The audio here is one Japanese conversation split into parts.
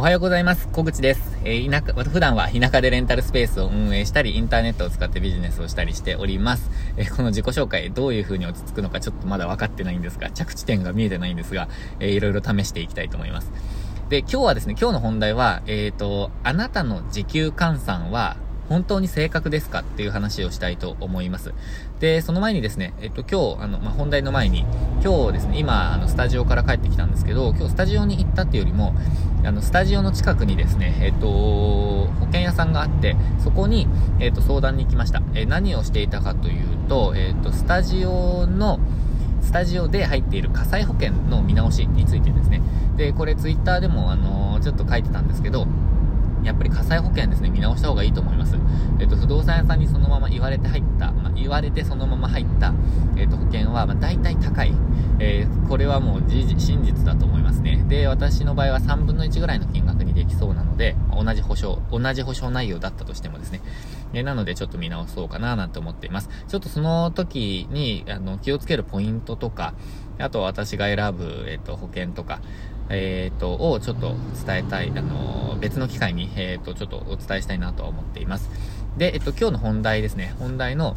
おはようございます。小口です。えー、田舎、普段は田舎でレンタルスペースを運営したり、インターネットを使ってビジネスをしたりしております。えー、この自己紹介、どういう風に落ち着くのかちょっとまだ分かってないんですが、着地点が見えてないんですが、えー、いろいろ試していきたいと思います。で、今日はですね、今日の本題は、えっ、ー、と、あなたの時給換算は、本当に正確ですかっていう話をしたいと思います。で、その前にですね、えっと、今日、あの、まあ、本題の前に、今日ですね、今、あの、スタジオから帰ってきたんですけど、今日スタジオに行ったっていうよりも、あの、スタジオの近くにですね、えっと、保険屋さんがあって、そこに、えっと、相談に行きました。え何をしていたかというと、えっと、スタジオの、スタジオで入っている火災保険の見直しについてですね。で、これツイッターでも、あの、ちょっと書いてたんですけど、やっぱり火災保険ですね、見直した方がいいと思います。えっ、と、不動産屋さんにそのまま言われて入った、まあ、言われてそのまま入った、えっ、と、保険は、まあ、大体高い。えー、これはもう真実だと思いますね。で、私の場合は3分の1ぐらいの金額にできそうなので、同じ保証、同じ保証内容だったとしてもですね。え、なので、ちょっと見直そうかななんて思っています。ちょっとその時に、あの、気をつけるポイントとか、あと私が選ぶ、えっ、と、保険とか、えっ、と、をちょっと伝えたい、あの別の機会に、えっ、と、ちょっとお伝えしたいなと思っています。で、えっ、と、今日の本題ですね。本題の、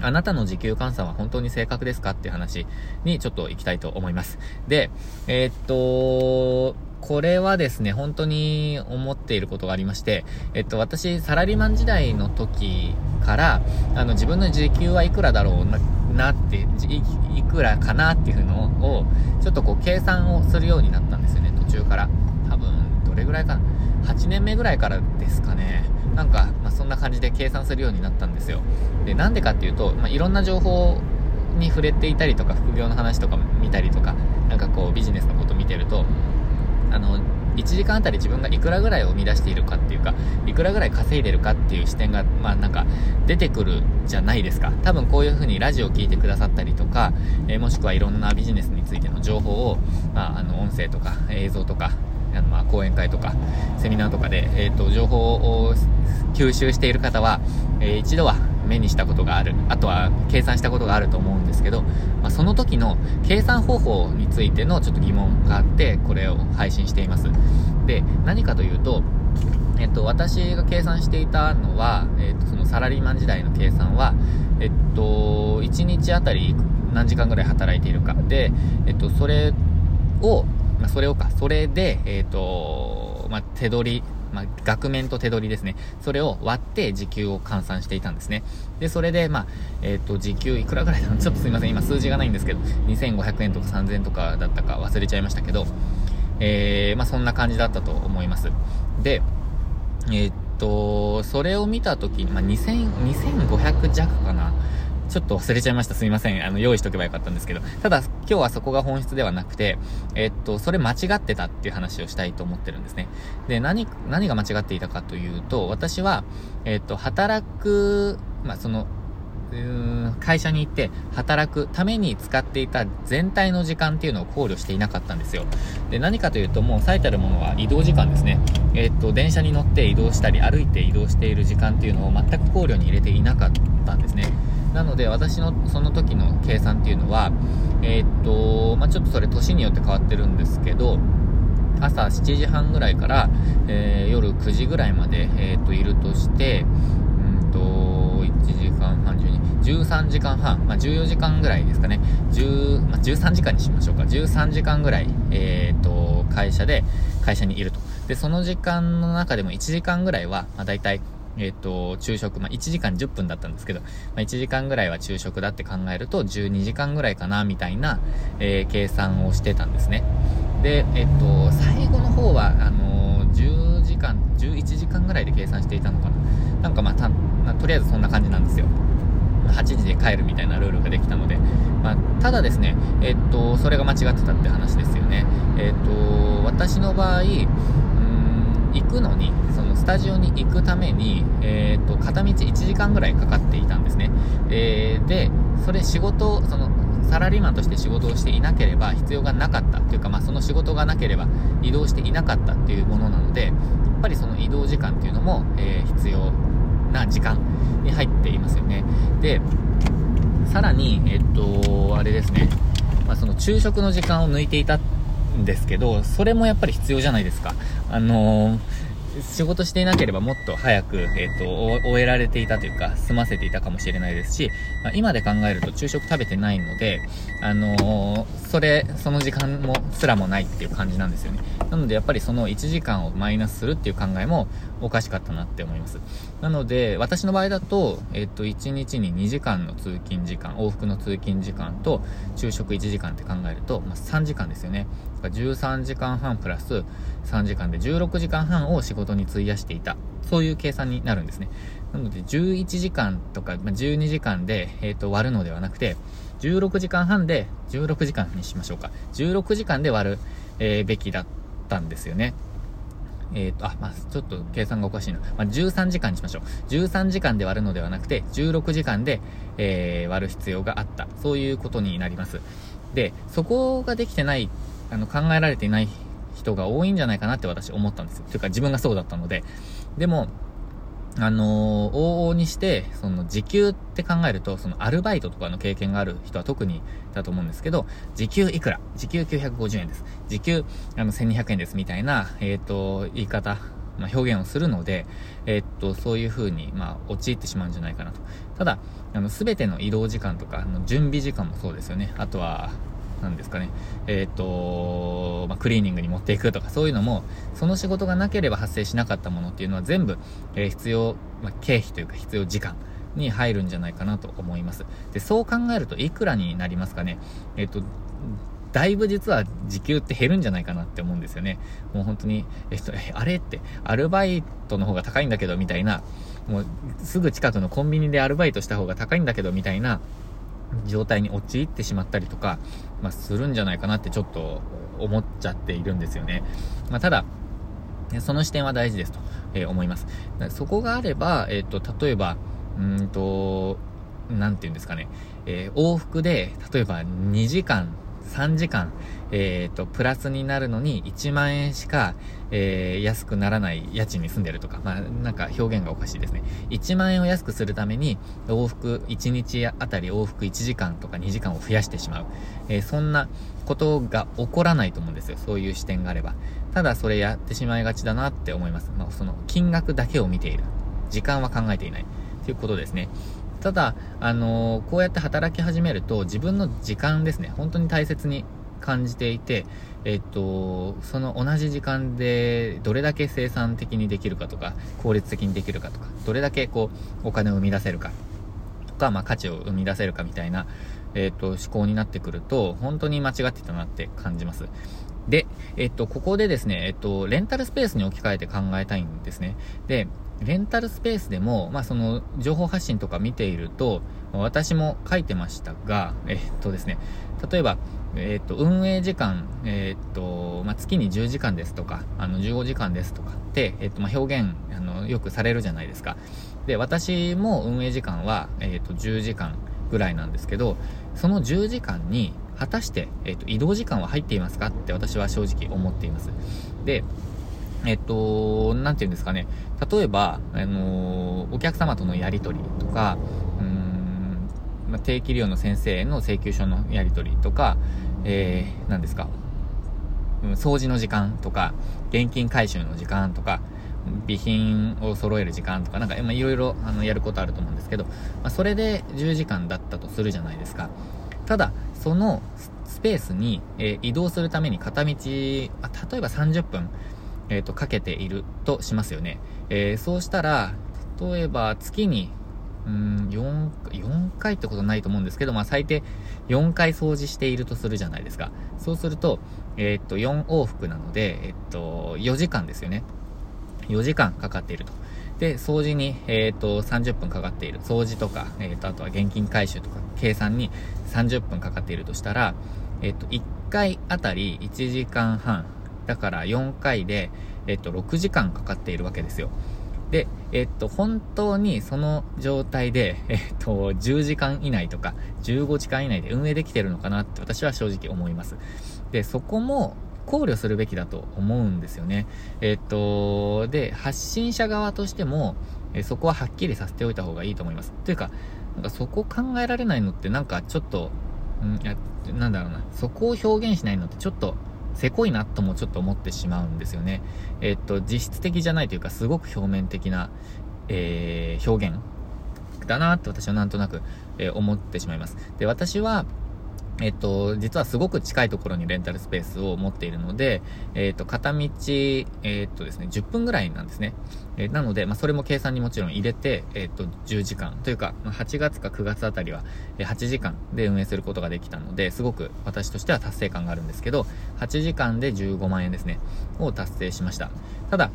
あなたの時給換算は本当に正確ですかっていう話にちょっと行きたいと思います。で、え、っと、これはですね、本当に思っていることがありまして、えっと、私、サラリーマン時代の時から、あの、自分の時給はいくらだろうな、なってい、いくらかなっていうのを、ちょっとこう、計算をするようになったんですよね、途中から。多分、どれぐらいかな。8年目ぐらいからですかね。なんか、まあ、そんな感じで計算するようになったんですよ。で、なんでかっていうと、まあ、いろんな情報に触れていたりとか、副業の話とか見たりとか、なんかこう、ビジネスのこと見てると、あの、1時間あたり自分がいくらぐらいを生み出しているかっていうか、いくらぐらい稼いでるかっていう視点が、まあなんか出てくるじゃないですか。多分こういう風にラジオを聞いてくださったりとか、えー、もしくはいろんなビジネスについての情報を、まああの音声とか映像とか、あのまあ講演会とか、セミナーとかで、えっ、ー、と、情報を吸収している方は、えー、一度は目にしたことがある。あとは計算したことがあると思うんですけど、まあ、その時の計算方法についてのちょっと疑問があって、これを配信しています。で、何かというと、えっと、私が計算していたのは、えっと、そのサラリーマン時代の計算は、えっと、1日あたり何時間ぐらい働いているか。で、えっと、それを、ま、それをか、それで、えっと、まあ、手取り、まあ、額面と手取りですね。それを割って時給を換算していたんですね。で、それで、まあ、えっ、ー、と、時給いくらぐらいだろう ちょっとすいません。今数字がないんですけど、2500円とか3000円とかだったか忘れちゃいましたけど、えー、まあ、そんな感じだったと思います。で、えっ、と、それを見たときに、まあ、2000、2500弱かな？ちょっと忘れちゃいました。すみません。あの、用意しとけばよかったんですけど。ただ、今日はそこが本質ではなくて、えっと、それ間違ってたっていう話をしたいと思ってるんですね。で、何、何が間違っていたかというと、私は、えっと、働く、まあ、その、会社に行って働くために使っていた全体の時間っていうのを考慮していなかったんですよ。で、何かというともう最たるものは移動時間ですね。えっと、電車に乗って移動したり歩いて移動している時間っていうのを全く考慮に入れていなかったんですね。なので私のその時の計算っていうのは、えー、っと、まあ、ちょっとそれ年によって変わってるんですけど、朝7時半ぐらいから、えー、夜9時ぐらいまで、えー、っと、いるとして、うんと、1時間半、12、13時間半、まあ、14時間ぐらいですかね。10、まあ、13時間にしましょうか。13時間ぐらい、えっと、会社で、会社にいると。で、その時間の中でも1時間ぐらいは、まあ、大体、えっ、ー、と、昼食、まあ、1時間10分だったんですけど、まあ、1時間ぐらいは昼食だって考えると、12時間ぐらいかな、みたいな、えー、計算をしてたんですね。で、えっ、ー、と、最後の方は、あの10時間、11時間ぐらいで計算していたのかな。なんかまあ、た、とりあえずそんな感じなんですよ。8時で帰るみたいなルールができたので、まあ、ただですね、えっと、それが間違ってたって話ですよね。えっと、私の場合、行くのに、そのスタジオに行くために、えっ、ー、と、片道1時間ぐらいかかっていたんですね。えー、で、それ仕事、その、サラリーマンとして仕事をしていなければ必要がなかったというか、まあ、その仕事がなければ移動していなかったっていうものなので、やっぱりその移動時間っていうのも、えー、必要な時間に入っていますよね。で、さらに、えっと、あれですね、まあ、その昼食の時間を抜いていたんですけど、それもやっぱり必要じゃないですか。あのー仕事していなければもっと早く、えっ、ー、と、終えられていたというか、済ませていたかもしれないですし、まあ、今で考えると昼食食べてないので、あのー、それ、その時間も、すらもないっていう感じなんですよね。なので、やっぱりその1時間をマイナスするっていう考えもおかしかったなって思います。なので、私の場合だと、えっ、と、1日に2時間の通勤時間、往復の通勤時間と、昼食1時間って考えると、まあ、3時間ですよね。13時間半プラス3時間で16時間半を仕事に費やしていた。そういう計算になるんですね。なので11時間とか、ま12時間で、えっ、と割るのではなくて、16時間半で16時間にしましょうか。16時間で割る、えー、べきだったんですよね。えっ、ー、と、あ、まあ、ちょっと計算がおかしいな。まあ、13時間にしましょう。13時間で割るのではなくて、16時間で、えー、割る必要があった。そういうことになります。で、そこができてないあの、考えられていない人が多いんじゃないかなって私思ったんですよ。というか自分がそうだったので。でも、あのー、往々にして、その時給って考えると、そのアルバイトとかの経験がある人は特にだと思うんですけど、時給いくら？時給950円です。時給あの1200円ですみたいな、えっ、ー、と、言い方、まあ、表現をするので、え、っと、そういう風に、まあ、陥ってしまうんじゃないかなと。ただ、あの、すべての移動時間とか、あの準備時間もそうですよね。あとは、なんですかね、えっ、ー、と、まあ、クリーニングに持っていくとか、そういうのも、その仕事がなければ発生しなかったものっていうのは全部、えー、必要、まあ、経費というか必要時間に入るんじゃないかなと思います。で、そう考えるといくらになりますかね。えっ、ー、と、だいぶ実は時給って減るんじゃないかなって思うんですよね。もう本当に、えっと、え、あれって、アルバイトの方が高いんだけど、みたいな、もう、すぐ近くのコンビニでアルバイトした方が高いんだけど、みたいな、状態に陥ってしまったりとか、まあ、するんじゃないかなってちょっと思っちゃっているんですよね。まあ、ただ、その視点は大事ですと、えー、思います。そこがあれば、えっ、ー、と、例えば、うんと、なんて言うんですかね、えー、往復で、例えば2時間3時間、えっ、ー、と、プラスになるのに1万円しか、えー、安くならない家賃に住んでるとか、まあ、なんか表現がおかしいですね。1万円を安くするために、往復1日あたり往復1時間とか2時間を増やしてしまう。えー、そんなことが起こらないと思うんですよ。そういう視点があれば。ただそれやってしまいがちだなって思います。まあ、その金額だけを見ている。時間は考えていない。ということですね。ただ、あの、こうやって働き始めると自分の時間ですね、本当に大切に感じていて、えっと、その同じ時間でどれだけ生産的にできるかとか、効率的にできるかとか、どれだけこう、お金を生み出せるかとか、まあ価値を生み出せるかみたいな、えっと、思考になってくると、本当に間違ってたなって感じます。で、えっと、ここでですね、えっと、レンタルスペースに置き換えて考えたいんですね。で、レンタルスペースでも、まあ、その、情報発信とか見ていると、私も書いてましたが、えっとですね、例えば、えっと、運営時間、えっと、まあ、月に10時間ですとか、あの、15時間ですとかって、えっと、まあ、表現、あの、よくされるじゃないですか。で、私も運営時間は、えっと、10時間ぐらいなんですけど、その10時間に、果たして、えっと、移動時間は入っていますかって私は正直思っています。で、えっと、なんて言うんですかね。例えば、あの、お客様とのやりとりとか、うん、まあ、定期利用の先生への請求書のやりとりとか、えー、何ですか、うん、掃除の時間とか、現金回収の時間とか、備品を揃える時間とか、なんか、まいろいろ、あの、やることあると思うんですけど、まあ、それで10時間だったとするじゃないですか。ただ、そのスペースに、えー、移動するために片道、あ例えば30分、えっ、ー、と、かけているとしますよね。えー、そうしたら、例えば月に、うん、4、4回ってことないと思うんですけど、まあ最低4回掃除しているとするじゃないですか。そうすると、えっ、ー、と、4往復なので、えっ、と、4時間ですよね。4時間かかっていると。で、掃除に、えっ、と、30分かかっている。掃除とか、えっ、と、あとは現金回収とか、計算に30分かかっているとしたら、えっ、と、1回あたり1時間半だから4回で、えっと、6時間かかっているわけですよ。で、えっと、本当にその状態で、えっと、10時間以内とか、15時間以内で運営できてるのかなって私は正直思います。で、そこも考慮するべきだと思うんですよね。えっと、で、発信者側としても、えそこははっきりさせておいた方がいいと思います。というか、なんかそこ考えられないのってなんかちょっと、んや、なんだろうな、そこを表現しないのってちょっとせこいなともちょっと思ってしまうんですよね。えっと、実質的じゃないというか、すごく表面的な、えー、表現だなって私はなんとなく、えー、思ってしまいます。で、私は、えっと、実はすごく近いところにレンタルスペースを持っているので、えっと、片道、えっとですね、10分ぐらいなんですね。え、なので、まあ、それも計算にもちろん入れて、えっと、10時間というか、8月か9月あたりは、8時間で運営することができたので、すごく私としては達成感があるんですけど、8時間で15万円ですね、を達成しました。ただ、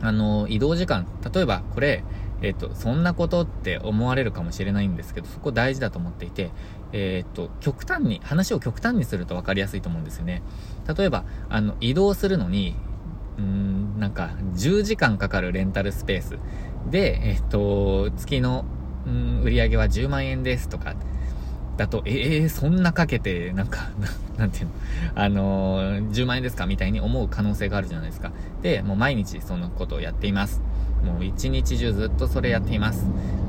あの、移動時間、例えばこれ、えっ、と、そんなことって思われるかもしれないんですけど、そこ大事だと思っていて、えっ、と、極端に、話を極端にすると分かりやすいと思うんですよね。例えば、あの、移動するのに、うん、なんか、10時間かかるレンタルスペースで、えっ、と、月の、うん、売り上げは10万円ですとか、だと、ええー、そんなかけて、なんか、なんていうの、あのー、10万円ですかみたいに思う可能性があるじゃないですか。で、もう毎日そのことをやっています。もう一日中ずっとそれやっています。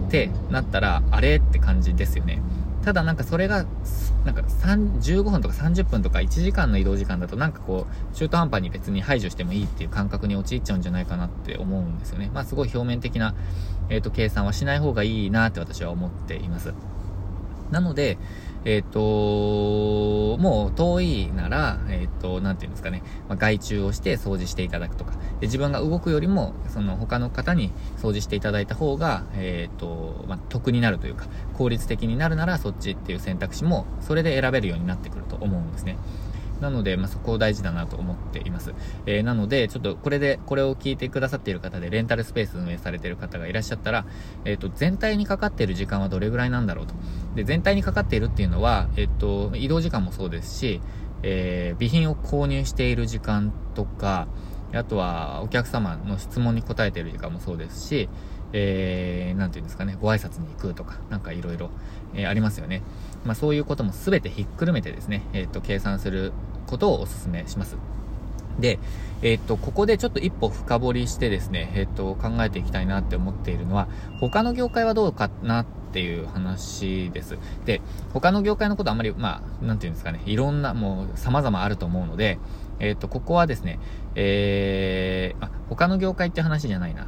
ってなったら、あれ？って感じですよね。ただなんかそれが、なんか15分とか30分とか1時間の移動時間だとなんかこう、中途半端に別に排除してもいいっていう感覚に陥っちゃうんじゃないかなって思うんですよね。まあすごい表面的な、えっ、ー、と、計算はしない方がいいなって私は思っています。なので、えっ、ー、と、もう遠いなら、えっ、ー、と、なんていうんですかね、まあ、外注をして掃除していただくとか、で自分が動くよりも、その他の方に掃除していただいた方が、えっ、ー、と、まあ、得になるというか、効率的になるならそっちっていう選択肢も、それで選べるようになってくると思うんですね。なので、まあ、そこ大事だなと思っています。えー、なので、ちょっとこれで、これを聞いてくださっている方で、レンタルスペース運営されている方がいらっしゃったら、えっ、ー、と、全体にかかっている時間はどれぐらいなんだろうと。で、全体にかかっているっていうのは、えっ、ー、と、移動時間もそうですし、え、備品を購入している時間とか、あとはお客様の質問に答えている時間もそうですし、えー、なんていうんですかね、ご挨拶に行くとか、なんかいろいろ、えー、ありますよね。まあそういうことも全てひっくるめてですね、えっ、と、計算することをお勧めします。で、えっ、と、ここでちょっと一歩深掘りしてですね、えっ、と、考えていきたいなって思っているのは、他の業界はどうかなっていう話です。で、他の業界のことあんまり、まあ、なんていうんですかね、いろんな、もう様々あると思うので、えっ、と、ここはですね、えー、あ、他の業界って話じゃないな。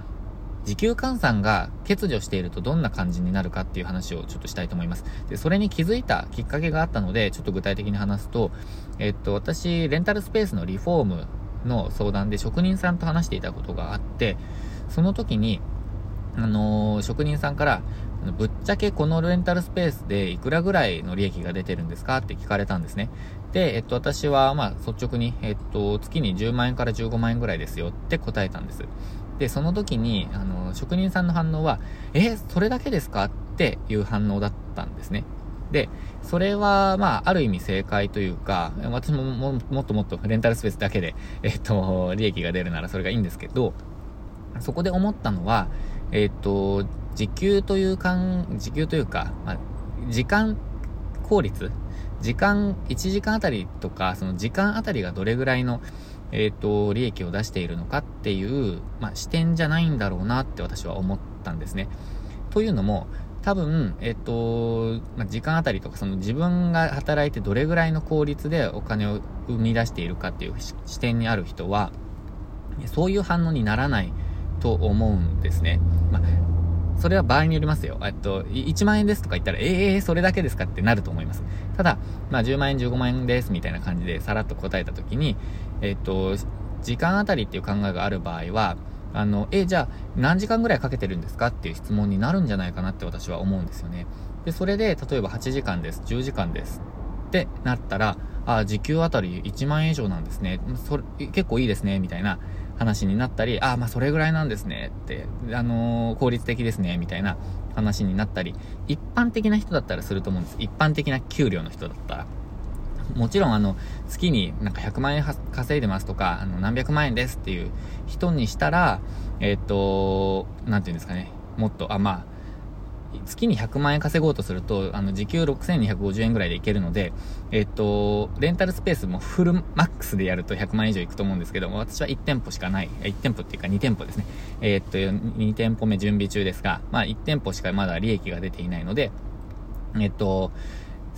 時給換算が欠如しているとどんな感じになるかっていう話をちょっとしたいと思います。で、それに気づいたきっかけがあったので、ちょっと具体的に話すと、えっと、私、レンタルスペースのリフォームの相談で職人さんと話していたことがあって、その時に、あのー、職人さんから、ぶっちゃけこのレンタルスペースでいくらぐらいの利益が出てるんですかって聞かれたんですね。で、えっと、私は、まあ、率直に、えっと、月に10万円から15万円ぐらいですよって答えたんです。で、その時に、あの、職人さんの反応は、え、それだけですか？っていう反応だったんですね。で、それは、まあ、ある意味正解というか、私もももっともっとレンタルスペースだけで、えっと、利益が出るならそれがいいんですけど、そこで思ったのは、えっと、時給というか、時給というか、まあ、時間効率？時間、1時間あたりとか、その時間あたりがどれぐらいの、えっ、ー、と、利益を出しているのかっていう、まあ、視点じゃないんだろうなって私は思ったんですね。というのも、多分、えっ、と、まあ、時間あたりとか、その自分が働いてどれぐらいの効率でお金を生み出しているかっていう視点にある人は、そういう反応にならないと思うんですね。まあそれは場合によりますよ。えっと、1万円ですとか言ったら、ええー、それだけですかってなると思います。ただ、まあ、10万円、15万円ですみたいな感じでさらっと答えたときに、えっと、時間あたりっていう考えがある場合は、あの、え、じゃあ、何時間ぐらいかけてるんですかっていう質問になるんじゃないかなって私は思うんですよね。で、それで、例えば8時間です、10時間ですってなったら、あ、時給あたり1万円以上なんですね。それ、結構いいですね、みたいな話になったり、あ、まあそれぐらいなんですねって、あのー、効率的ですね、みたいな話になったり、一般的な人だったらすると思うんです。一般的な給料の人だったら。もちろんあの、月になんか100万円稼いでますとか、あの、何百万円ですっていう人にしたら、えっ、ー、と、なんていうんですかね、もっと、あ、まあ、月に100万円稼ごうとすると、あの、時給6250円ぐらいでいけるので、えっと、レンタルスペースもフルマックスでやると100万円以上いくと思うんですけども、私は1店舗しかない、1店舗っていうか2店舗ですね。えっと、2店舗目準備中ですが、まあ1店舗しかまだ利益が出ていないので、えっと、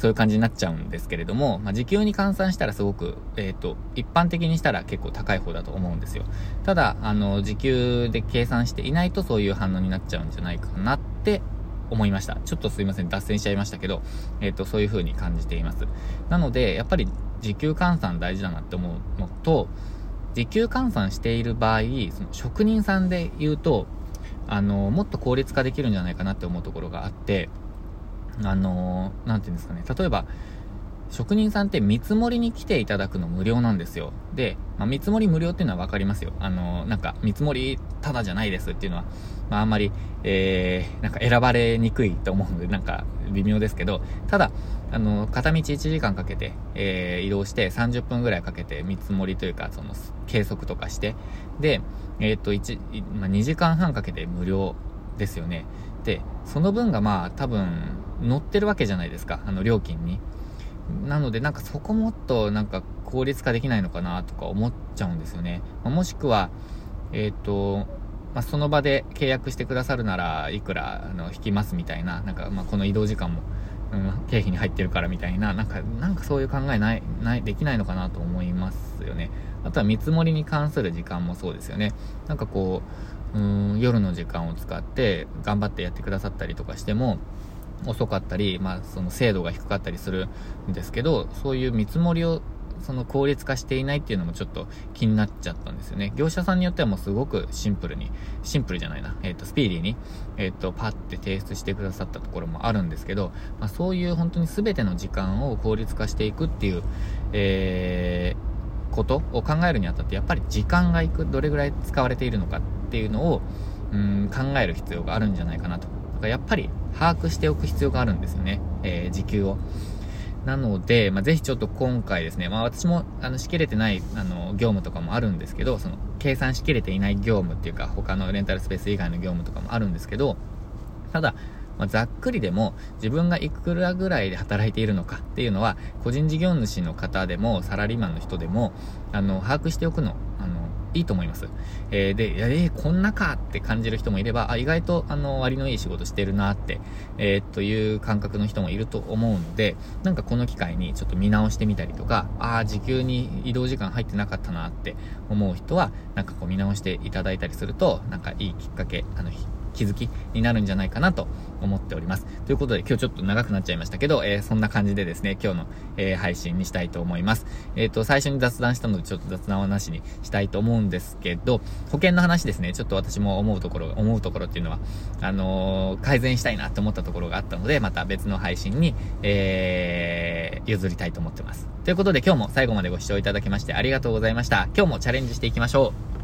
そういう感じになっちゃうんですけれども、まあ、時給に換算したらすごく、えっ、ー、と、一般的にしたら結構高い方だと思うんですよ。ただ、あの、時給で計算していないとそういう反応になっちゃうんじゃないかなって思いました。ちょっとすいません、脱線しちゃいましたけど、えっ、ー、と、そういう風に感じています。なので、やっぱり時給換算大事だなって思うのと、時給換算している場合、その職人さんで言うと、あの、もっと効率化できるんじゃないかなって思うところがあって、あのー、なんていうんですかね、例えば、職人さんって見積もりに来ていただくの無料なんですよ。で、まあ、見積もり無料っていうのは分かりますよ。あのー、なんか、見積もりただじゃないですっていうのは、まあ、あんまり、えー、なんか選ばれにくいと思うので、なんか、微妙ですけど、ただ、あの、片道1時間かけて、えー、移動して30分ぐらいかけて見積もりというか、その、計測とかして、で、えっ、と、1、まあ、2時間半かけて無料ですよね。で、その分がまあ、多分、乗ってるわけじゃないですか、あの料金に。なのでなんかそこもっとなんか効率化できないのかなとか思っちゃうんですよね。まもしくは、えっ、ー、と、まあ、その場で契約してくださるならいくらあの引きますみたいな、なんかまあこの移動時間も、うん、経費に入ってるからみたいな、なんか、なんかそういう考えない、ない、できないのかなと思いますよね。あとは見積もりに関する時間もそうですよね。なんかこう、うん、夜の時間を使って頑張ってやってくださったりとかしても、遅かったり、まあ、その精度が低かったりするんですけど、そういう見積もりをその効率化していないっていうのもちょっと気になっちゃったんですよね。業者さんによってはもうすごくシンプルに、シンプルじゃないな、えっ、ー、と、スピーディーに、えっ、ー、と、パッて提出してくださったところもあるんですけど、まあ、そういう本当に全ての時間を効率化していくっていう、えー、ことを考えるにあたって、やっぱり時間がいく、どれぐらい使われているのかっていうのを、うん、考える必要があるんじゃないかなとだからやっぱり把握しておく必要があるんですよね。えー、時給を。なので、まあ、ぜひちょっと今回ですね、まあ、私も、あの、しきれてない、あの、業務とかもあるんですけど、その、計算しきれていない業務っていうか、他のレンタルスペース以外の業務とかもあるんですけど、ただ、まあ、ざっくりでも、自分がいくらぐらいで働いているのかっていうのは、個人事業主の方でも、サラリーマンの人でも、あの、把握しておくの、あの、いいと思います。えー、で、えー、こんなかって感じる人もいれば、あ、意外と、あの、割のいい仕事してるなって、えー、という感覚の人もいると思うので、なんかこの機会にちょっと見直してみたりとか、ああ、時給に移動時間入ってなかったなって思う人は、なんかこう見直していただいたりすると、なんかいいきっかけ、あの、気づきになるんじゃないかなと思っております。ということで今日ちょっと長くなっちゃいましたけど、えー、そんな感じでですね、今日の、えー、配信にしたいと思います。えっ、ー、と、最初に雑談したのでちょっと雑談はなしにしたいと思うんですけど、保険の話ですね、ちょっと私も思うところ、思うところっていうのは、あの改善したいなと思ったところがあったので、また別の配信に、え譲りたいと思ってます。ということで今日も最後までご視聴いただきましてありがとうございました。今日もチャレンジしていきましょう。